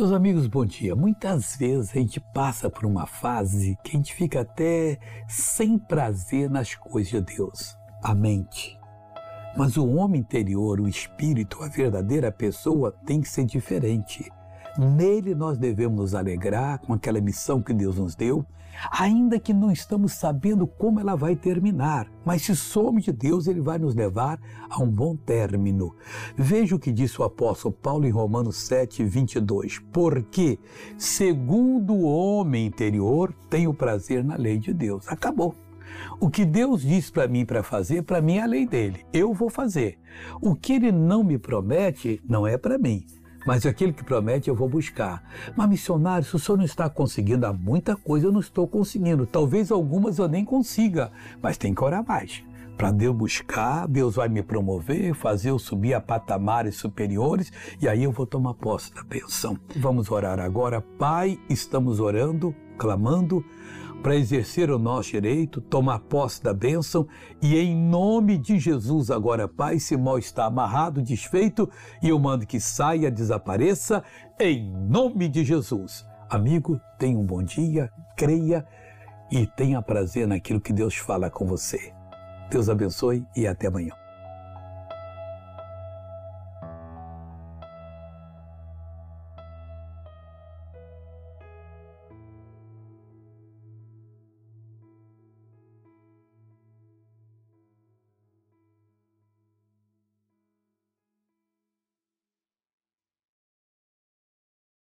Meus amigos, bom dia. Muitas vezes a gente passa por uma fase que a gente fica até sem prazer nas coisas de Deus, a mente. Mas o homem interior, o espírito, a verdadeira pessoa tem que ser diferente. Nele nós devemos nos alegrar com aquela missão que Deus nos deu, ainda que não estamos sabendo como ela vai terminar. Mas se somos de Deus, ele vai nos levar a um bom término. Veja o que disse o apóstolo Paulo em Romanos 7, 22. Porque, segundo o homem interior, tenho prazer na lei de Deus. Acabou. O que Deus diz para mim para fazer, para mim é a lei dele. Eu vou fazer. O que ele não me promete, não é para mim mas aquele que promete eu vou buscar. Mas, missionário, se o senhor não está conseguindo, há muita coisa eu não estou conseguindo. Talvez algumas eu nem consiga, mas tem que orar mais. Para Deus buscar, Deus vai me promover, fazer eu subir a patamares superiores e aí eu vou tomar posse da bênção. Vamos orar agora. Pai, estamos orando, clamando para exercer o nosso direito, tomar posse da bênção e em nome de Jesus agora, Pai, esse mal está amarrado, desfeito e eu mando que saia, desapareça em nome de Jesus. Amigo, tenha um bom dia, creia e tenha prazer naquilo que Deus fala com você. Deus abençoe e até amanhã.